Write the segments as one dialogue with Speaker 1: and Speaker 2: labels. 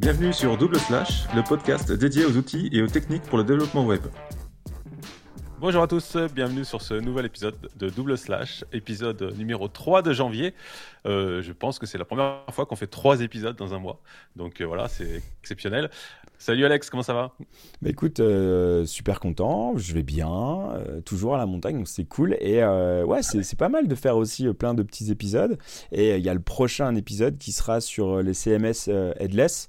Speaker 1: Bienvenue sur Double Slash, le podcast dédié aux outils et aux techniques pour le développement web.
Speaker 2: Bonjour à tous, bienvenue sur ce nouvel épisode de Double Slash, épisode numéro 3 de janvier. Euh, je pense que c'est la première fois qu'on fait trois épisodes dans un mois. Donc euh, voilà, c'est exceptionnel. Salut Alex, comment ça va?
Speaker 3: Bah Écoute, euh, super content, je vais bien, toujours à la montagne, donc c'est cool. Et ouais, c'est pas mal de faire aussi plein de petits épisodes. Et il y a le prochain épisode qui sera sur les CMS headless.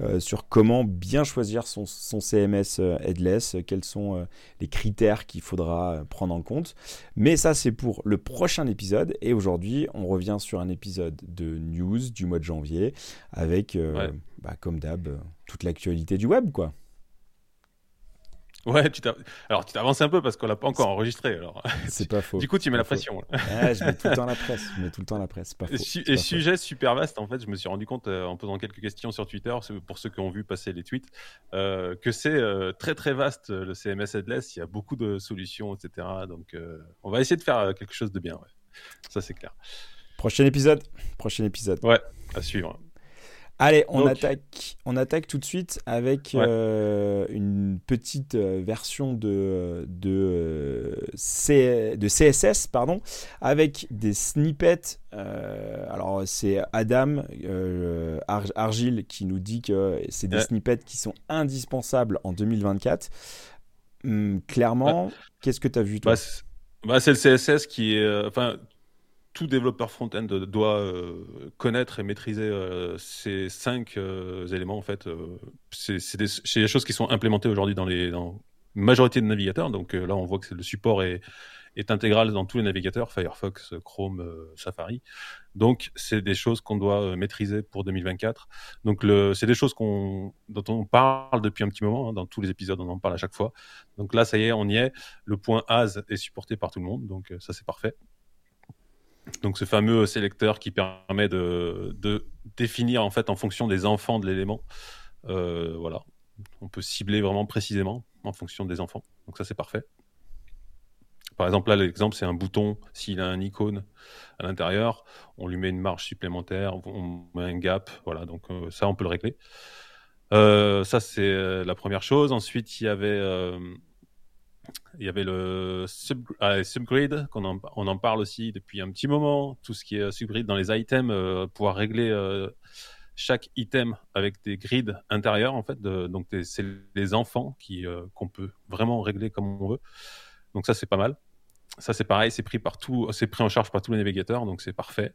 Speaker 3: Euh, sur comment bien choisir son, CMS euh, headless, euh, quels sont les critères qu'il faudra prendre en compte. Mais ça, c'est pour le prochain épisode. Et aujourd'hui, on revient sur un épisode de news du mois de janvier avec, bah, comme d'hab, toute l'actualité du web, quoi.
Speaker 2: Ouais, tu alors tu t'avances un peu parce qu'on l'a pas encore enregistré. Alors.
Speaker 3: C'est pas faux.
Speaker 2: Du coup, tu mets la pression.
Speaker 3: Ouais, je mets tout le temps la presse. Je mets tout le temps la presse. Pas faux.
Speaker 2: Et, sujet super vaste. En fait, je me suis rendu compte euh, en posant quelques questions sur Twitter, pour ceux qui ont vu passer les tweets, euh, que c'est euh, très très vaste le CMS headless. Il y a beaucoup de solutions, etc. Donc, on va essayer de faire quelque chose de bien. Ouais. Ça, c'est clair.
Speaker 3: Prochain épisode. Prochain épisode.
Speaker 2: Ouais, à suivre.
Speaker 3: Allez, on, attaque, on attaque tout de suite avec euh, une petite euh, version de, de, euh, de, CSS, pardon, avec des snippets. alors, c'est Adam Argile qui nous dit que c'est des snippets qui sont indispensables en 2024. Hum, clairement, qu'est-ce que tu as vu toi?
Speaker 2: Bah, C'est le CSS qui est. Enfin, tout développeur front-end doit euh, connaître et maîtriser euh, ces cinq euh, éléments. En fait, c'est des, choses qui sont implémentées aujourd'hui dans les dans majorité de navigateurs. Donc là, on voit que le support est, intégral dans tous les navigateurs, Firefox, Chrome, Safari. Donc, c'est des choses qu'on doit maîtriser pour 2024. Donc, c'est des choses dont on parle depuis un petit moment. Hein, dans tous les épisodes, on en parle à chaque fois. Donc là, ça y est, on y est. Le point AS est supporté par tout le monde. Donc, ça, c'est parfait. Donc ce fameux sélecteur qui permet de, définir en fait en fonction des enfants de l'élément. Euh, voilà, on peut cibler vraiment précisément en fonction des enfants. Donc ça c'est parfait. Par exemple là l'exemple c'est un bouton. S'il a un icône à l'intérieur, on lui met une marge supplémentaire, on met un gap. Voilà, donc euh, ça on peut le régler. Euh, ça c'est la première chose. Ensuite il y avait il y avait le ah, subgrid, qu'on en, on en parle aussi depuis un petit moment. Tout ce qui est subgrid dans les items, euh, pouvoir régler euh, chaque item avec des grids intérieurs, en fait. donc, c'est les enfants qui, euh, qu'on peut vraiment régler comme on veut. Donc, ça, c'est pas mal. Ça, c'est pareil, c'est pris, par c'est pris en charge par tous les navigateurs, donc c'est parfait.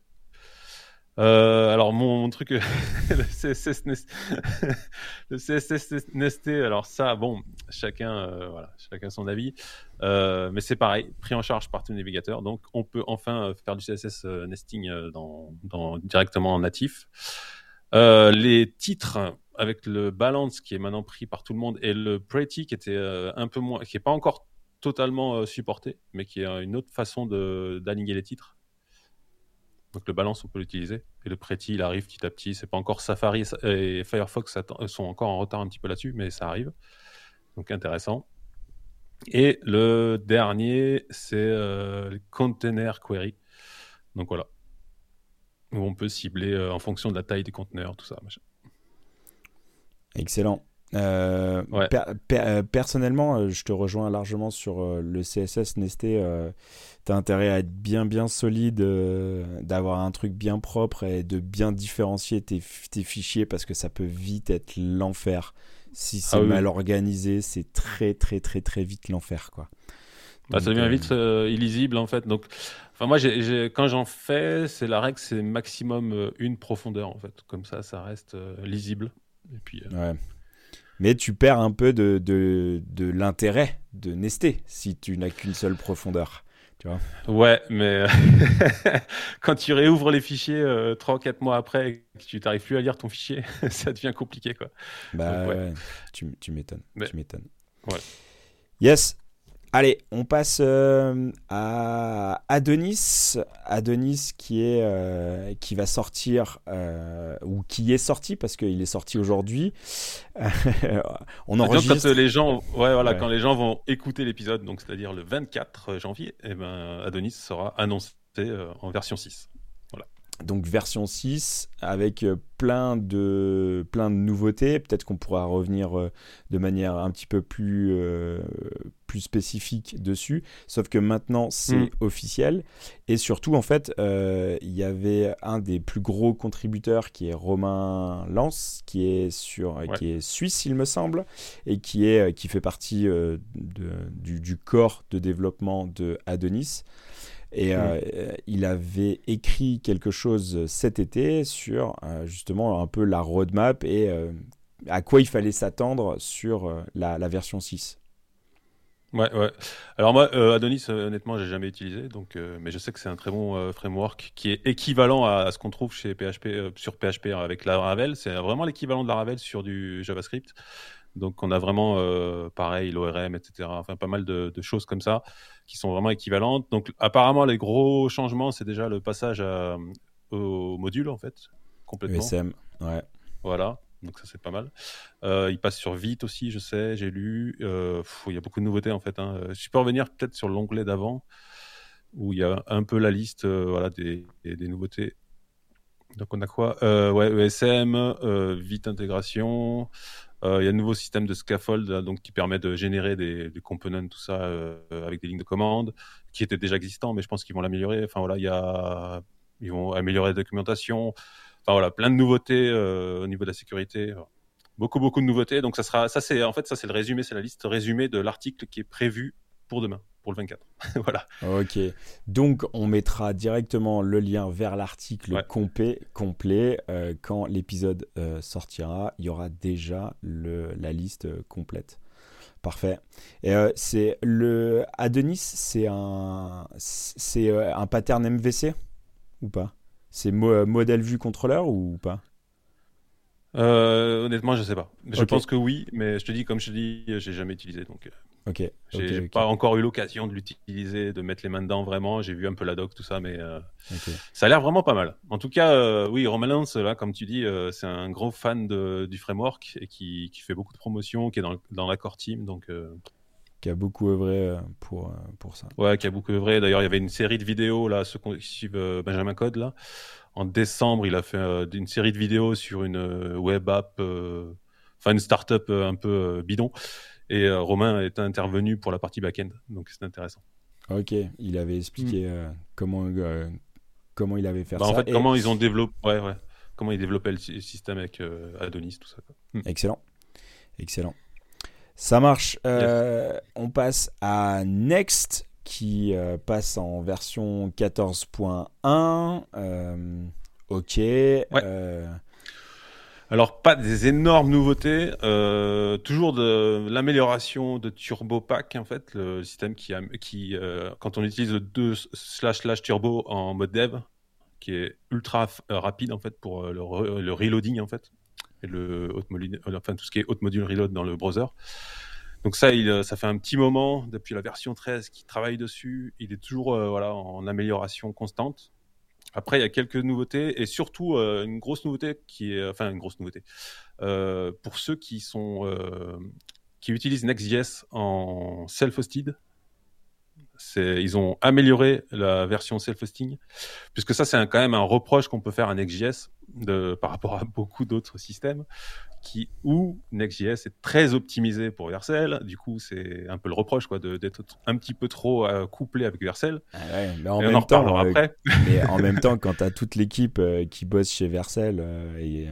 Speaker 2: Euh, alors mon, truc, le CSS, nesté, alors ça, bon, chacun, euh, voilà, chacun son avis, euh, mais c'est pareil, pris en charge par tout navigateur, donc on peut enfin faire du CSS nesting dans, directement en natif. les titres avec le balance qui est maintenant pris par tout le monde et le pretty qui était un peu moins, qui est pas encore totalement supporté, mais qui est une autre façon d'aligner les titres donc le balance, on peut l'utiliser. Et le Pretty, il arrive petit à petit. C'est pas encore Safari et Firefox sont encore en retard un petit peu là-dessus, mais ça arrive. Donc intéressant. Et le dernier, c'est euh, Container Query. Donc voilà. Où on peut cibler euh, en fonction de la taille des conteneurs, tout ça.
Speaker 3: Excellent. Euh, personnellement, je te rejoins largement sur le CSS nesté tu as intérêt à être bien bien solide, euh, d'avoir un truc bien propre et de bien différencier tes, fichiers parce que ça peut vite être l'enfer. Si c'est ah mal organisé, c'est très très très très vite l'enfer quoi.
Speaker 2: Bah, ça devient euh, vite euh, illisible en fait. Donc, enfin moi, quand j'en fais, c'est la règle, c'est maximum une profondeur en fait. Comme ça, ça reste lisible. Et puis.
Speaker 3: Ouais. Mais tu perds un peu de, de, de l'intérêt de nester si tu n'as qu'une seule profondeur.
Speaker 2: Ouais, mais quand tu réouvres les fichiers euh, 3 ou 4 mois après et que tu n'arrives plus à lire ton fichier, ça devient compliqué. Quoi.
Speaker 3: Bah ouais. tu, tu m'étonnes. Tu m'étonnes. Ouais. Yes, Allez, on passe euh, à Adonis. Adonis qui, est, euh, qui va sortir, euh, ou qui est sorti, parce qu'il est sorti aujourd'hui.
Speaker 2: on enregistre... Quand, les gens, ouais, voilà, quand les gens vont écouter l'épisode, donc c'est-à-dire le 24 janvier, eh ben, Adonis sera annoncé en version 6.
Speaker 3: Donc version 6 avec euh, plein de, plein de nouveautés. Peut-être qu'on pourra revenir euh, de manière un petit peu plus, euh, plus spécifique dessus. Sauf que maintenant c'est
Speaker 2: Mm.
Speaker 3: officiel. Et surtout en fait il y avait un des plus gros contributeurs qui est Romain Lance qui est, sur,
Speaker 2: Ouais.
Speaker 3: qui est suisse il me semble et qui, est, qui fait partie de, du, du corps de développement de Adonis. Et
Speaker 2: Mm.
Speaker 3: euh, il avait écrit quelque chose cet été sur euh, justement un peu la roadmap et euh, à quoi il fallait s'attendre sur la, la version 6.
Speaker 2: Ouais, ouais. Alors moi, Adonis, honnêtement, j'ai jamais utilisé, donc, mais je sais que c'est un très bon framework qui est équivalent à, à ce qu'on trouve chez PHP, sur PHP avec Laravel. C'est vraiment l'équivalent de Laravel sur du JavaScript. Donc on a vraiment euh, pareil l'ORM, etc. Enfin pas mal de, de choses comme ça qui sont vraiment équivalentes. Donc apparemment les gros changements, c'est déjà le passage à- au module en fait, complètement.
Speaker 3: ESM, ouais.
Speaker 2: Voilà, donc ça c'est pas mal. Euh, il passe sur Vite aussi, je sais, j'ai lu. Euh, pff, il y a beaucoup de nouveautés en fait. Hein. Je peux revenir peut-être sur l'onglet d'avant où il y a un peu la liste euh, voilà, des, des- des nouveautés. Donc on a quoi? Euh, Ouais, ESM, euh, Vite intégration. Euh, il y a un nouveau système de scaffold donc qui permet de générer des, components, tout ça euh, avec des lignes de commande qui étaient déjà existants, mais je pense qu'ils vont l'améliorer. Enfin voilà, il y a, ils vont améliorer la documentation. Enfin voilà, plein de nouveautés euh, au niveau de la sécurité. Beaucoup beaucoup de nouveautés. Donc ça sera, ça en fait ça c'est le résumé, c'est la liste résumée de l'article qui est prévu pour demain, pour le 24. voilà.
Speaker 3: Ok. Donc on mettra directement le lien vers l'article
Speaker 2: Ouais.
Speaker 3: complet, complet euh, quand l'épisode euh, sortira. Il y aura déjà le, la liste euh, complète. Parfait. Et euh, c'est le Adonis, c'est un c'est un pattern MVC ou pas? C'est mo- modèle vue contrôleur ou pas?
Speaker 2: Honnêtement, je sais pas. Je pense que oui, mais je te dis comme je te dis, j'ai jamais utilisé donc.
Speaker 3: Ok.
Speaker 2: J'ai pas encore eu l'occasion de l'utiliser, de mettre les mains dedans vraiment. J'ai vu un peu la doc, tout ça, mais euh, ça a l'air vraiment pas mal. En tout cas, euh, oui, Romain Lance, là, comme tu dis, euh, c'est un gros fan de, du framework et qui, qui fait beaucoup de promotion, qui est dans, dans l'accord team, donc
Speaker 3: Qui a beaucoup œuvré pour, pour ça.
Speaker 2: ouais, qui a beaucoup œuvré. D'ailleurs, il y avait une série de vidéos là, ceux qui suivent Benjamin Code là. En décembre, il a fait une série de vidéos sur une web app, enfin une startup un peu bidon. Et euh, Romain est intervenu pour la partie back-end, donc c'est intéressant.
Speaker 3: Ok. Il avait expliqué euh, comment euh, comment il avait fait.
Speaker 2: Bah,
Speaker 3: ça.
Speaker 2: en fait,
Speaker 3: Et-
Speaker 2: comment ils ont développé, ouais, ouais. comment ils développaient le sy- système avec euh, Adonis, tout ça. quoi. Mm.
Speaker 3: Excellent. Excellent. Ça marche. Euh, On passe à Next qui euh, passe en version 14.1. Euh, ok. Euh,
Speaker 2: Alors, pas des énormes nouveautés, euh, toujours de l'amélioration de Turbo Pack, en fait, le système qui, euh, quand on utilise le 2 slash slash turbo en mode dev, qui est ultra euh, rapide, en fait, pour le, re- le reloading, en fait, et le tout ce qui est haute module reload dans le browser. Donc ça, ça fait un petit moment depuis la version 13 qu'il travaille dessus. Il est toujours voilà, en amélioration constante. Après, il y a quelques nouveautés et surtout euh, une grosse nouveauté qui est, enfin une grosse nouveauté Euh, pour ceux qui sont euh, qui utilisent Next.js en self-hosted. Ils ont amélioré la version self-hosting, puisque ça c'est quand même un reproche qu'on peut faire à Next.js de, par rapport à beaucoup d'autres systèmes, qui où Next.js est très optimisé pour Vercel. Du coup, c'est un peu le reproche quoi, d'être un petit peu trop euh, couplé avec Vercel.
Speaker 3: ah ouais, mais en
Speaker 2: Et on en
Speaker 3: même temps,
Speaker 2: reparlera
Speaker 3: euh,
Speaker 2: après.
Speaker 3: mais en même temps, quand tu as toute l'équipe euh, qui bosse chez Vercel, euh, et,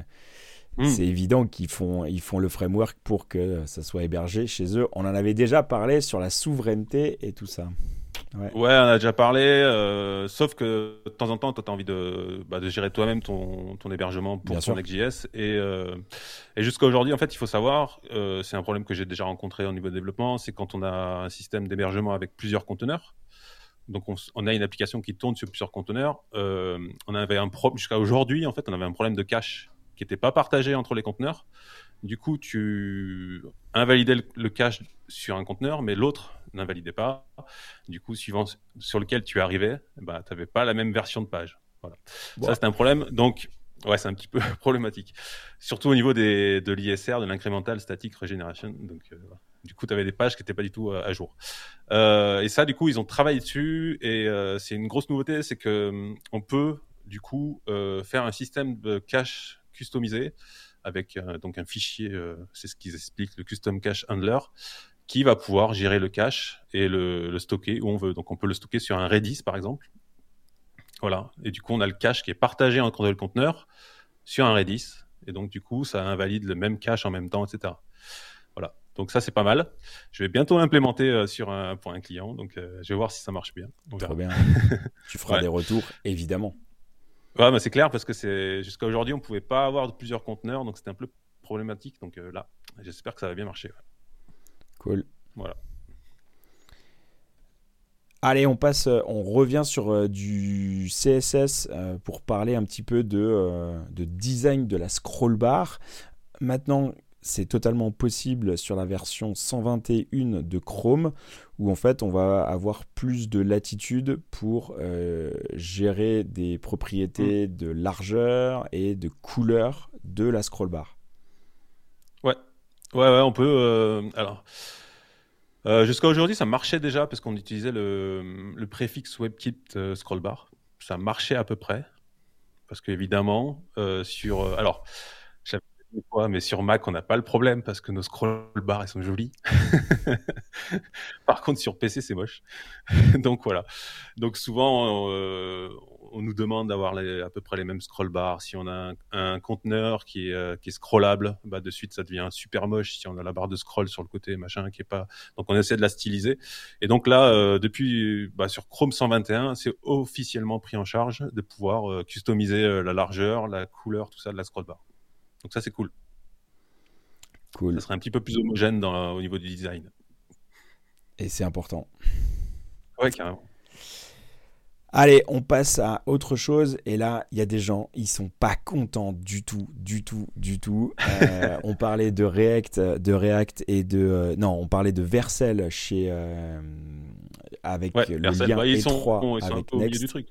Speaker 2: Mm.
Speaker 3: c'est évident qu'ils font, ils font le framework pour que ça soit hébergé chez eux. On en avait déjà parlé sur la souveraineté et tout ça.
Speaker 2: Ouais, on a déjà parlé, euh, sauf que de temps en temps, toi, tu as envie de, bah, de gérer toi-même ton, ton hébergement pour
Speaker 3: Bien
Speaker 2: ton. Next.js. Et, euh, et jusqu'à aujourd'hui, en fait, il faut savoir, euh, c'est un problème que j'ai déjà rencontré au niveau de développement, c'est quand on a un système d'hébergement avec plusieurs conteneurs. Donc, on, a une application qui tourne sur plusieurs conteneurs. On avait un problème, jusqu'à aujourd'hui, en fait, on avait un problème de cache qui n'était pas partagé entre les conteneurs. Du coup, tu invalidais le, le cache sur un conteneur, mais l'autre n'invalidait pas. Du coup, suivant sur lequel tu arrivais, bah, tu n'avais pas la même version de page. Voilà.
Speaker 3: Bon.
Speaker 2: Ça, c'est un problème. Donc, ouais, c'est un petit peu problématique. Surtout au niveau des, de l'ISR, de l'incremental static regeneration. Donc, euh, du coup, tu avais des pages qui n'étaient pas du tout euh, à jour. Euh, et ça, du coup, ils ont travaillé dessus. Et euh, c'est une grosse nouveauté, c'est que on peut du coup faire un système de cache customisé avec donc un fichier, c'est ce qu'ils expliquent, le custom cache handler, qui va pouvoir gérer le cache et le, stocker où on veut. Donc on peut le stocker sur un Redis par exemple. Voilà. Et du coup, on a le cache qui est partagé entre le conteneur sur un Redis. Et donc, du coup, ça invalide le même cache en même temps, etc. Voilà. Donc ça, c'est pas mal. Je vais bientôt l'implémenter euh, sur un, pour un client. Donc, euh, je vais voir si ça marche bien.
Speaker 3: Trop bien. tu feras des retours, évidemment.
Speaker 2: Ouais, mais c'est clair parce que c'est jusqu'à aujourd'hui, on pouvait pas avoir plusieurs conteneurs, donc c'était un peu problématique. Donc euh, là, j'espère que ça va bien marcher.
Speaker 3: Cool.
Speaker 2: Voilà.
Speaker 3: Allez, on passe, euh, on revient sur euh, du CSS euh, pour parler un petit peu de, de design de la scroll bar. Maintenant, c'est totalement possible sur la version 121 de Chrome, où en fait on va avoir plus de latitude pour gérer des propriétés mm. de largeur et de couleur de la scroll bar.
Speaker 2: Ouais, ouais, on peut. alors. Euh, jusqu'à aujourd'hui, ça marchait déjà parce qu'on utilisait le, préfixe WebKit euh, scrollbar. Ça marchait à peu près. Parce qu'évidemment, euh, sur. Euh, alors, quoi, mais sur Mac, on n'a pas le problème parce que nos scrollbars, elles sont jolies. Par contre, sur PC, c'est moche. Donc voilà. Donc souvent, on nous demande d'avoir à peu près les mêmes scroll bars. Si on a un, conteneur qui est, euh, qui est scrollable, bah, de suite ça devient super moche. Si on a la barre de scroll sur le côté, machin, qui est pas. Donc on essaie de la styliser. Et donc là, euh, depuis bah, sur Chrome 121, c'est officiellement pris en charge de pouvoir euh, customiser la largeur, la couleur, tout ça de la scroll bar. Donc ça c'est cool.
Speaker 3: Cool.
Speaker 2: Ça serait un petit peu plus homogène dans, au niveau du design.
Speaker 3: Et c'est important.
Speaker 2: Ouais, carrément.
Speaker 3: Allez, on passe à autre chose. Et là, il y a des gens, ils sont pas contents du tout, du tout, du tout. Euh, on parlait de React, de React et de euh, non, on parlait de Vercel chez euh, avec le lien bah, étroit avec Next. Du truc.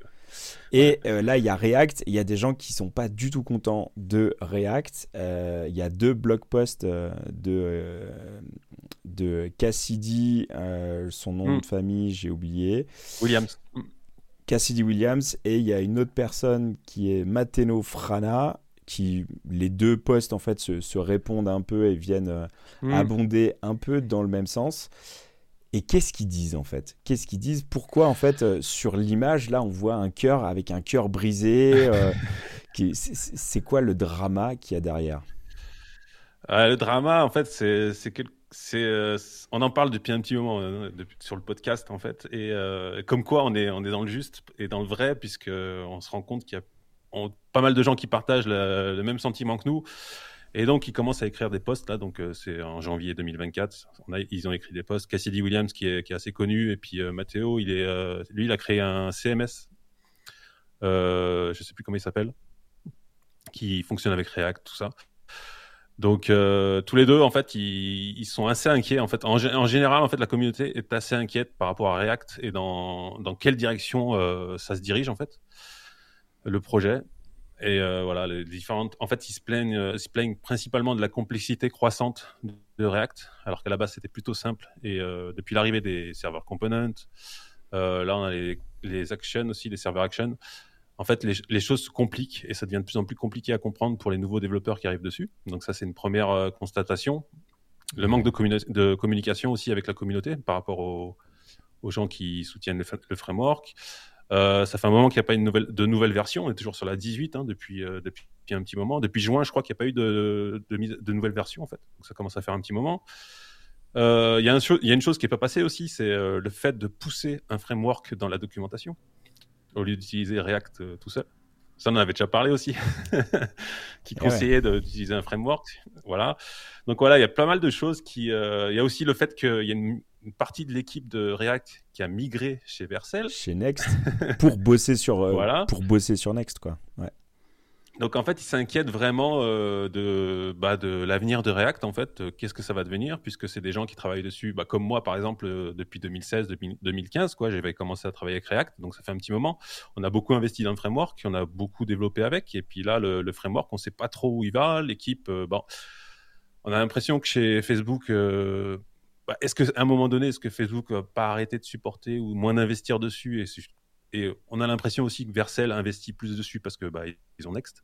Speaker 3: Et là, il y a React. Il y a des gens qui sont pas du tout contents de React. Il y a deux blog posts de de Cassidy, son nom hmm. de famille, j'ai oublié.
Speaker 2: Williams.
Speaker 3: Cassidy Williams et il y a une autre personne qui est Mateno Frana qui les deux postes en fait se, répondent un peu et viennent euh, hmm. abonder un peu dans le même sens. Et qu'est-ce qu'ils disent en fait? Qu'est-ce qu'ils disent? Pourquoi en fait euh, sur l'image là on voit un cœur avec un cœur brisé euh, C'est quoi le drama qu'il y a derrière?
Speaker 2: Le drama en fait c'est quelque euh, on en parle depuis un petit moment euh, sur le podcast en fait, et euh, comme quoi on est, on est dans le juste et dans le vrai, puisque on se rend compte qu'il y a pas mal de gens qui partagent le, même sentiment que nous, et donc ils commencent à écrire des posts là. Donc c'est en janvier 2024, on a, ils ont écrit des posts. Cassidy Williams qui est, qui est assez connu, et puis Matteo, il est, lui, il a créé un CMS, je sais plus comment il s'appelle, qui fonctionne avec React, tout ça. Donc euh, tous les deux, en fait, ils, sont assez inquiets. En fait, en, général, en fait, la communauté est assez inquiète par rapport à React et dans, dans quelle direction euh, ça se dirige en fait le projet. Et euh, voilà, les différentes. En fait, ils se plaignent, ils se plaignent principalement de la complexité croissante de React, alors qu'à la base c'était plutôt simple. Et depuis l'arrivée des serveurs components, là on a les, les actions aussi, les serveurs actions en fait, les, choses se compliquent et ça devient de plus en plus compliqué à comprendre pour les nouveaux développeurs qui arrivent dessus. Donc ça, c'est une première euh, constatation. Le manque de, communication aussi avec la communauté par rapport aux, gens qui soutiennent le, framework. Euh, ça fait un moment qu'il n'y a pas de nouvelle version. On est toujours sur la 18 hein, depuis, euh, depuis un petit moment. Depuis juin, je crois qu'il n'y a pas eu de, de, nouvelle version en fait. Donc ça commence à faire un petit moment. Il y, y, a une chose qui n'est pas passée aussi, c'est le fait de pousser un framework dans la documentation au lieu d'utiliser React euh, tout seul. Ça, on en avait déjà parlé aussi, qui conseillait d'utiliser un framework. Voilà. Donc voilà, il y a pas mal de choses qui. Euh, il y a aussi le fait qu'il y a une, partie de l'équipe de React qui a migré chez Vercel.
Speaker 3: Chez Next. pour bosser sur. Euh, voilà. Pour bosser sur Next, quoi. Ouais.
Speaker 2: Donc en fait, ils s'inquiètent vraiment euh, de, bah, de l'avenir de React. En fait, euh, qu'est-ce que ça va devenir? Puisque c'est des gens qui travaillent dessus, bah, comme moi par exemple, euh, depuis 2016, depuis 2015. Quoi, j'avais commencé à travailler avec React, donc ça fait un petit moment. On a beaucoup investi dans le framework, on a beaucoup développé avec. Et puis là, le, framework, on ne sait pas trop où il va. L'équipe, on a l'impression que chez Facebook, bah, est-ce qu'à un moment donné, est-ce que Facebook va pas arrêter de supporter ou moins d'investir dessus? Et on a l'impression aussi que Vercel investit plus dessus parce que bah, ils ont Next.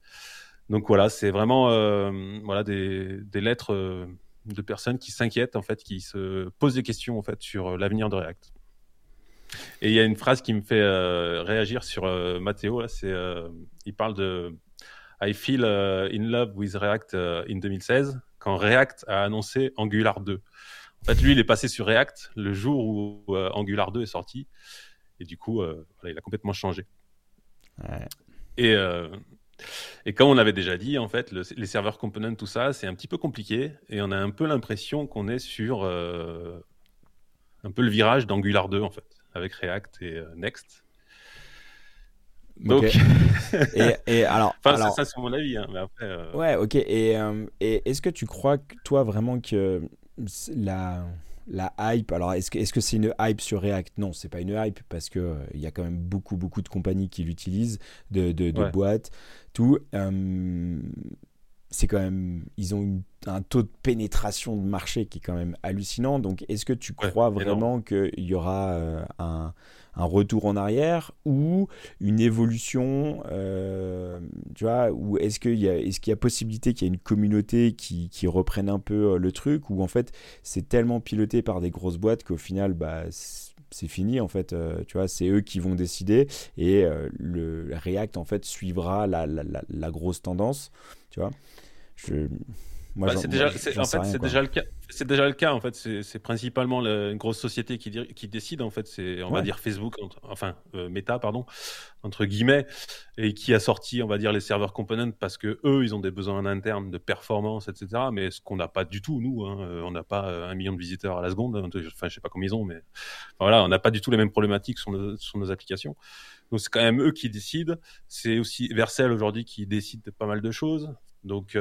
Speaker 2: Donc voilà, c'est vraiment euh, voilà des, des lettres euh, de personnes qui s'inquiètent en fait, qui se posent des questions en fait sur l'avenir de React. Et il y a une phrase qui me fait réagir sur Matteo. C'est il parle de I feel in love with React in 2016 quand React a annoncé Angular 2. En fait, lui, il est passé sur React le jour où euh, Angular 2 est sorti. Et du coup, euh, il a complètement changé. Et, euh, et comme on avait déjà dit, en fait, les serveurs components, tout ça, c'est un petit peu compliqué. Et on a un peu l'impression qu'on est sur un peu le virage d'Angular 2, en fait, avec React et Next.
Speaker 3: Donc, et, alors,
Speaker 2: enfin, ça, c'est mon avis, hein, mais après.
Speaker 3: Ouais, ok. Et, et est-ce que tu crois, toi, vraiment que la, la hype, alors est-ce que c'est -ce c'est une hype sur React? Non, c'est pas une hype parce qu'il euh, il y a quand même beaucoup, beaucoup de compagnies qui l'utilisent, de, de, boîtes, tout. Euh, c'est quand même, ils ont un taux de pénétration de marché qui est quand même hallucinant. Donc, est-ce que tu crois vraiment qu'il y aura euh, un, un retour en arrière ou une évolution euh, tu vois ou est-ce qu'il y a est-ce qu'il y a possibilité qu'il y ait une communauté qui, qui reprenne un peu euh, le truc ou en fait c'est tellement piloté par des grosses boîtes qu'au final bah c'est fini en fait euh, tu vois c'est eux qui vont décider et le React en fait suivra la, la, la, grosse tendance tu vois je
Speaker 2: bah, c'est déjà, en fait, c'est déjà le cas. C'est déjà le cas en fait. C'est principalement une grosse société qui, qui décide en fait. C'est on va dire Facebook, enfin euh, Meta pardon, entre guillemets, et qui a sorti on va dire les serveurs components parce que eux ils ont des besoins internes de performance etc. Mais ce qu'on n'a pas du tout nous, hein, euh, on n'a pas euh, un million de visiteurs à la seconde. Enfin je sais pas combien ils ont, mais voilà, on n'a pas du tout les mêmes problématiques sur nos, sur nos applications. Donc c'est quand même eux qui décident. C'est aussi Vercel aujourd'hui qui décide de pas mal de choses. Donc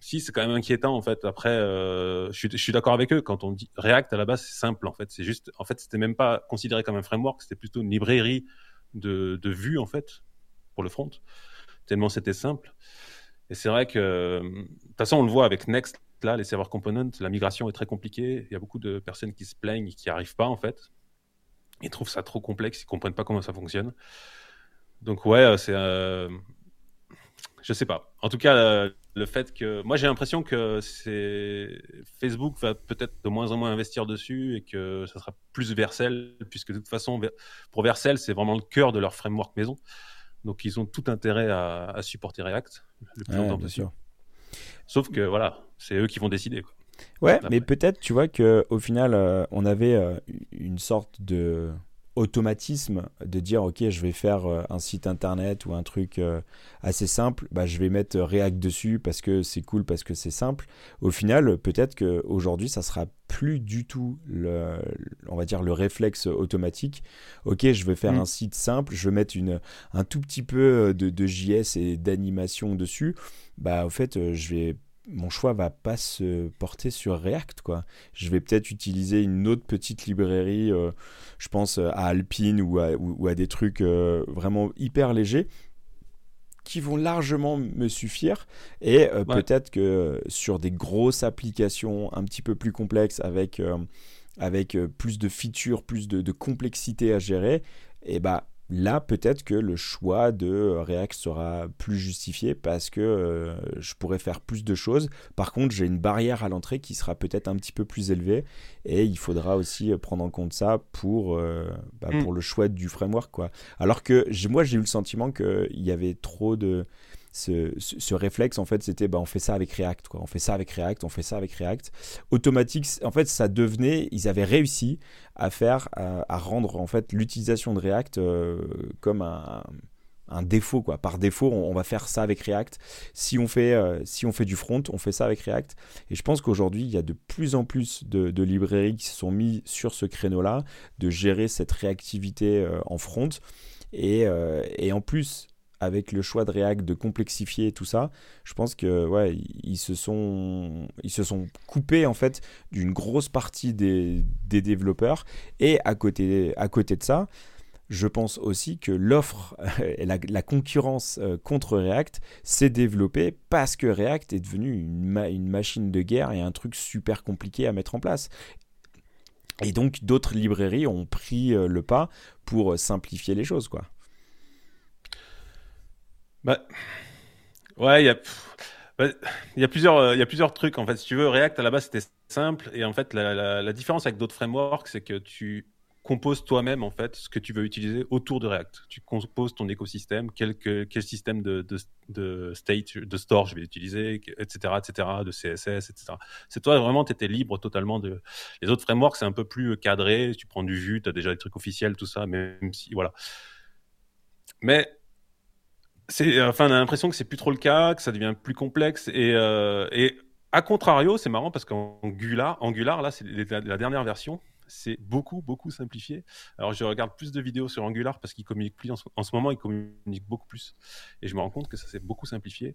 Speaker 2: si, c'est quand même inquiétant en fait. Après, euh, je suis, d'accord avec eux quand on dit React à la base, c'est simple en fait. C'est juste, en fait, c'était même pas considéré comme un framework, c'était plutôt une librairie de, de vues en fait pour le front. Tellement c'était simple. Et c'est vrai que, de toute façon, on le voit avec Next, là, les serveurs components, la migration est très compliquée. Il y a beaucoup de personnes qui se plaignent et qui n'y arrivent pas en fait. Ils trouvent ça trop complexe, ils comprennent pas comment ça fonctionne. Donc ouais, c'est, euh, je sais pas. En tout cas, euh, le fait que moi j'ai l'impression que c'est Facebook va peut-être de moins en moins investir dessus et que ça sera plus Vercel puisque de toute façon pour Vercel c'est vraiment le cœur de leur framework maison. Donc ils ont tout intérêt à, supporter React le plus longtemps possible. Sauf que voilà, c'est eux qui vont décider. Quoi.
Speaker 3: Ouais, mais peut-être tu vois que au final euh, on avait euh, une sorte de automatisme de dire ok je vais faire euh, un site internet ou un truc euh, assez simple bah, je vais mettre React dessus parce que c'est cool parce que c'est simple. Au final peut-être qu'aujourd'hui ça sera plus du tout le on va dire le réflexe automatique. Ok je vais faire mm. un site simple je vais mettre une, un tout petit peu de, de JS et d'animation dessus. Bah au fait je vais mon choix va pas se porter sur React quoi. Je vais peut-être utiliser une autre petite librairie, euh, je pense à Alpine ou à, des trucs euh, vraiment hyper légers qui vont largement me suffire et euh, peut-être que sur des grosses applications un petit peu plus complexes avec avec plus de features, plus de, complexité à gérer, et eh bah Là, peut-être que le choix de React sera plus justifié parce que euh, je pourrais faire plus de choses. Par contre, j'ai une barrière à l'entrée qui sera peut-être un petit peu plus élevée et il faudra aussi prendre en compte ça pour, euh, bah, mm. pour le choix du framework. Quoi. Alors que moi, j'ai eu le sentiment qu'il y avait trop de ce, réflexe, en fait, c'était bah, on fait ça avec React, quoi. on fait ça avec React, on fait ça avec React. Automatique, en fait, ça devenait, ils avaient réussi à faire, à, rendre en fait l'utilisation de React euh, comme un, défaut quoi. Par défaut, on, va faire ça avec React. Si on fait euh, si on fait du front, on fait ça avec React. Et je pense qu'aujourd'hui, il y a de plus en plus de, librairies qui se sont mis sur ce créneau-là, de gérer cette réactivité euh, en front. Et, et en plus, avec le choix de React de complexifier tout ça, je pense que ouais, ils se sont ils se sont coupés en fait d'une grosse partie des, développeurs et à côté à côté de ça, je pense aussi que l'offre et la, la, concurrence euh, contre React s'est développée parce que React est devenu une, une, machine de guerre et un truc super compliqué à mettre en place Et donc d'autres librairies ont pris le pas pour simplifier les choses, quoi.
Speaker 2: Ouais, il y a. Plusieurs, trucs en fait. Si tu veux, React à la base c'était simple et en fait la, différence avec d'autres frameworks c'est que tu composes toi-même en fait ce que tu veux utiliser autour de React. Tu composes ton écosystème, quel, système de, state, de store je vais utiliser, etc., etc., de CSS, etc. C'est toi vraiment, tu étais libre totalement de. Les autres frameworks, c'est un peu plus cadré. Tu prends du Vue, tu as déjà des trucs officiels, tout ça, même si voilà. Mais c'est, enfin, on a l'impression que c'est plus trop le cas, que ça devient plus complexe et, euh, et à contrario, c'est marrant parce qu'Angular, Angular, là, c'est la dernière version c'est beaucoup, beaucoup simplifié. Alors, je regarde plus de vidéos sur Angular parce qu'il communique plus en ce, moment, il communique beaucoup plus. Et je me rends compte que ça s'est beaucoup simplifié.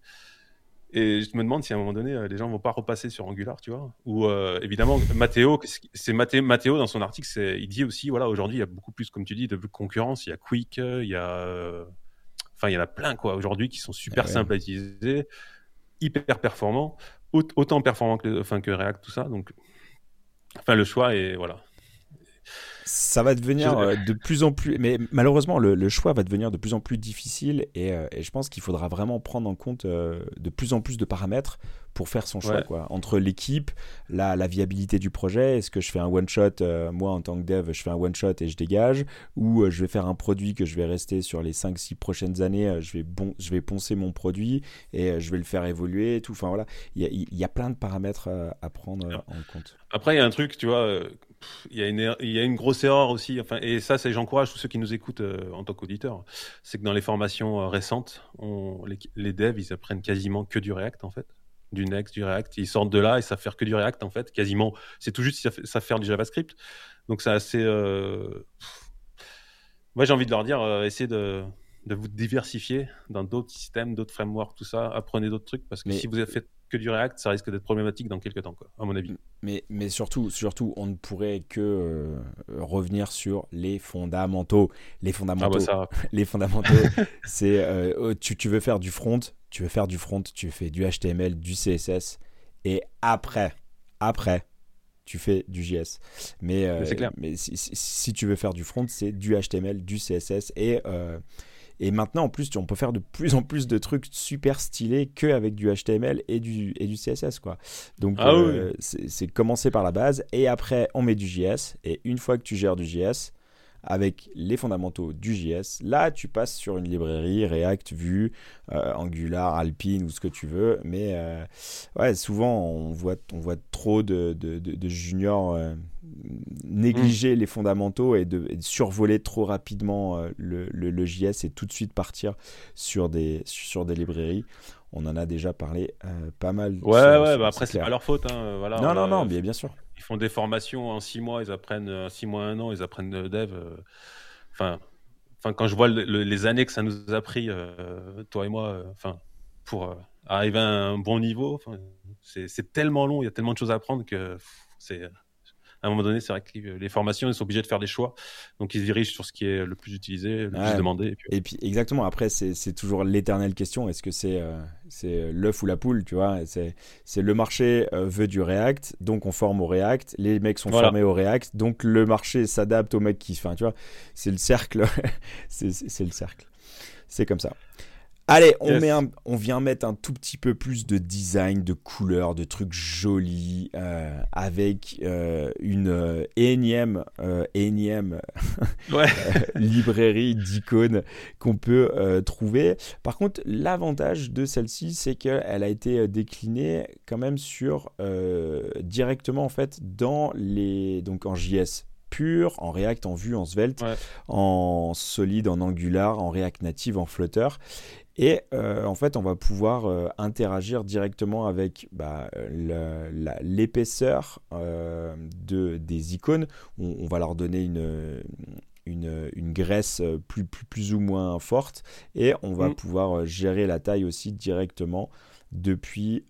Speaker 2: Et je me demande si à un moment donné, euh, les gens vont pas repasser sur Angular, tu vois. Ou euh, évidemment, Mathéo, c'est Mathéo dans son article, il dit aussi, voilà, aujourd'hui, il y a beaucoup plus, comme tu dis, de concurrence. Il y a Quick, il y a, euh, enfin, il y en a plein quoi aujourd'hui qui sont super ah simples à utiliser, hyper performants, autant performants que, enfin, que React, tout ça. Donc, enfin, le choix est voilà
Speaker 3: ça va devenir euh, de plus en plus, mais malheureusement le, choix va devenir de plus en plus difficile et, euh, je pense qu'il faudra vraiment prendre en compte euh, de plus en plus de paramètres pour faire son choix quoi. Entre l'équipe, la, la, viabilité du projet, est-ce que je fais un one shot, moi en tant que dev, je fais un one shot et je dégage, ou je vais faire un produit que je vais rester sur les 5-6 prochaines années, je vais bon, je vais poncer mon produit et je vais le faire évoluer, tout. Enfin voilà, il y a, plein de paramètres à prendre en compte.
Speaker 2: Après il y a un truc, tu vois il y, a une, er, il y a une grosse erreur aussi, enfin, et ça, c'est, j'encourage tous ceux qui nous écoutent euh, en tant qu'auditeurs, c'est que dans les formations euh, récentes, on, les, devs, ils apprennent quasiment que du React, en fait, du Next, du React, ils sortent de là et savent faire que du React, en fait, quasiment, c'est tout juste, ils savent, faire du JavaScript, donc c'est assez... Euh... Moi, j'ai envie de leur dire, essayez de, de vous diversifier dans d'autres systèmes, d'autres frameworks, tout ça, apprenez d'autres trucs, parce que si vous avez fait que du React, ça risque d'être problématique dans quelques temps, quoi, à mon avis.
Speaker 3: Mais, mais surtout, surtout, on ne pourrait que euh, revenir sur les fondamentaux. Les fondamentaux, ah bah les fondamentaux, c'est euh, tu, tu veux faire du front, tu veux faire du front, tu fais du HTML, du CSS, et après, après, tu fais du JS. Mais, euh, mais si, si, tu veux faire du front, c'est du HTML, du CSS et et maintenant, en plus, on peut faire de plus en plus de trucs super stylés qu'avec du HTML et du, et du CSS. Quoi. Donc, ah euh, c'est commencer par la base et après, on met du JS. Et une fois que tu gères du JS, avec les fondamentaux du JS. Là, tu passes sur une librairie React, Vue, euh, Angular, Alpine ou ce que tu veux. Mais euh, ouais, souvent, on voit, on voit trop de, de, de, juniors euh, négliger mm. les fondamentaux et de, survoler trop rapidement le, le, JS et tout de suite partir sur des, sur des librairies on en a déjà parlé pas mal.
Speaker 2: Ouais, ouais, bah après, c'est pas leur faute. Hein, voilà,
Speaker 3: non, non, non, bien, bien sûr
Speaker 2: ils font des formations en six mois, ils apprennent euh, six mois, un an, ils apprennent dev. Euh, enfin, enfin, quand je vois les années que ça nous a pris, euh, toi et moi, enfin, pour arriver à un bon niveau, c'est tellement long, il y a tellement de choses à apprendre que c'est à un moment donné, c'est vrai que les formations, ils sont obligés de faire des choix. Donc, ils se dirigent sur ce qui est le plus utilisé, le plus demandé.
Speaker 3: Et puis... exactement, après, c'est toujours l'éternelle question. Est-ce que c'est euh, c'est l'œuf ou la poule, tu vois? C'est le marché euh, veut du React, donc on forme au React. Les mecs sont formés au React, donc le marché s'adapte aux mecs qui... Enfin, tu vois, c'est le cercle. c'est le cercle. C'est comme ça. Allez, on, met on vient mettre un tout petit peu plus de design, de couleurs, de trucs jolis, euh, avec euh, une euh, énième, énième librairie d'icônes qu'on peut trouver. Par contre, l'avantage de celle-ci, c'est qu'elle a été déclinée quand même sur directement en fait dans les donc en JS pur, en React, en Vue, en Svelte, en solide, en Angular, en React Native, en Flutter. Et euh, en fait, on va pouvoir euh, interagir directement avec bah, l'épaisseur euh, de, des icônes. On, va leur donner une, une, graisse plus, plus, plus, ou moins forte et on va mm. pouvoir gérer la taille aussi directement depuis,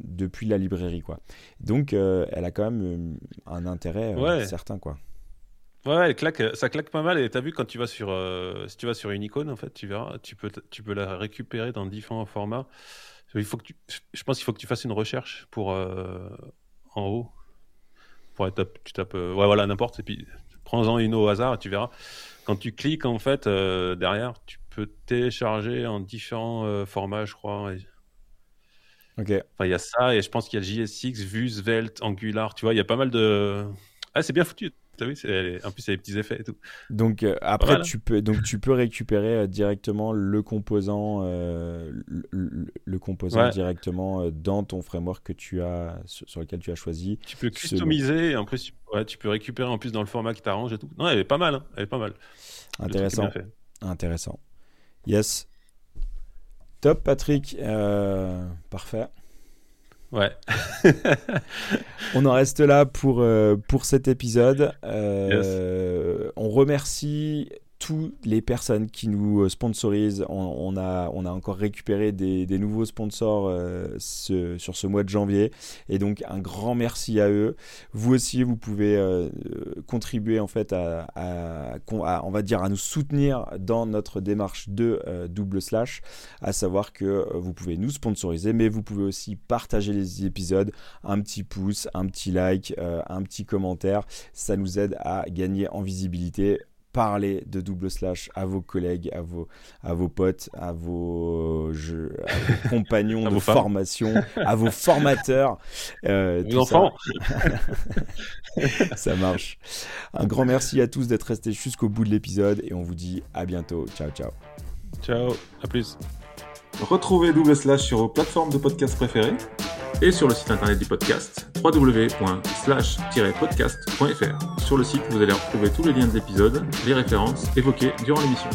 Speaker 3: depuis la librairie. Quoi. Donc, elle a quand même un intérêt certain. Quoi.
Speaker 2: Ouais, elle claque, ça claque pas mal. Et t'as vu quand tu vas sur, euh, si tu vas sur une icône, en fait, tu verras, tu peux, tu peux la récupérer dans différents formats. Il faut que tu, je pense qu'il faut que tu fasses une recherche pour euh, en haut pour être, tu tapes, ouais, voilà, n'importe, et puis prends-en une au hasard, et tu verras. Quand tu cliques, en fait, derrière, tu peux télécharger en différents formats, je crois.
Speaker 3: Ok.
Speaker 2: Enfin, il y a ça, et je pense qu'il y a JSX, Vue, Svelte, Angular, tu vois, il y a pas mal de. Ah, c'est bien foutu. En plus, il y a des petits effets et tout.
Speaker 3: Donc, euh, après, tu, peux, donc, tu peux récupérer euh, directement le composant, euh, le, composant directement dans ton framework que tu as, sur, lequel tu as choisi.
Speaker 2: Tu peux customiser, en plus, ouais, tu peux récupérer en plus dans le format qui t'arrange et tout. Non, elle est pas mal. Hein, elle est pas mal.
Speaker 3: Intéressant. Intéressant. Yes. Top, Patrick. parfait.
Speaker 2: Ouais.
Speaker 3: on en reste là pour, euh, pour cet épisode. Euh, on remercie toutes les personnes qui nous euh, sponsorisent. On, a, encore récupéré des, nouveaux sponsors euh, sur ce mois de janvier. Et donc, un grand merci à eux. Vous aussi, vous pouvez euh, contribuer en fait à, on va dire, à nous soutenir dans notre démarche de double slash. À savoir que vous pouvez nous sponsoriser, mais vous pouvez aussi partager les épisodes. Un petit pouce, un petit like, un petit commentaire. Ça nous aide à gagner en visibilité parler de double slash à vos collègues, à vos, à vos potes, à vos, compagnons de formation, à vos formateurs.
Speaker 2: Euh, enfants.
Speaker 3: Ça. ça marche. Un grand merci à tous d'être restés jusqu'au bout de l'épisode et on vous dit à bientôt. Ciao, ciao.
Speaker 2: Ciao, à plus.
Speaker 1: Retrouvez Double Slash sur vos plateformes de podcast préférées et sur le site internet du podcast www.slash-podcast.fr. Sur le site, vous allez retrouver tous les liens de l'épisode, les références évoquées durant l'émission.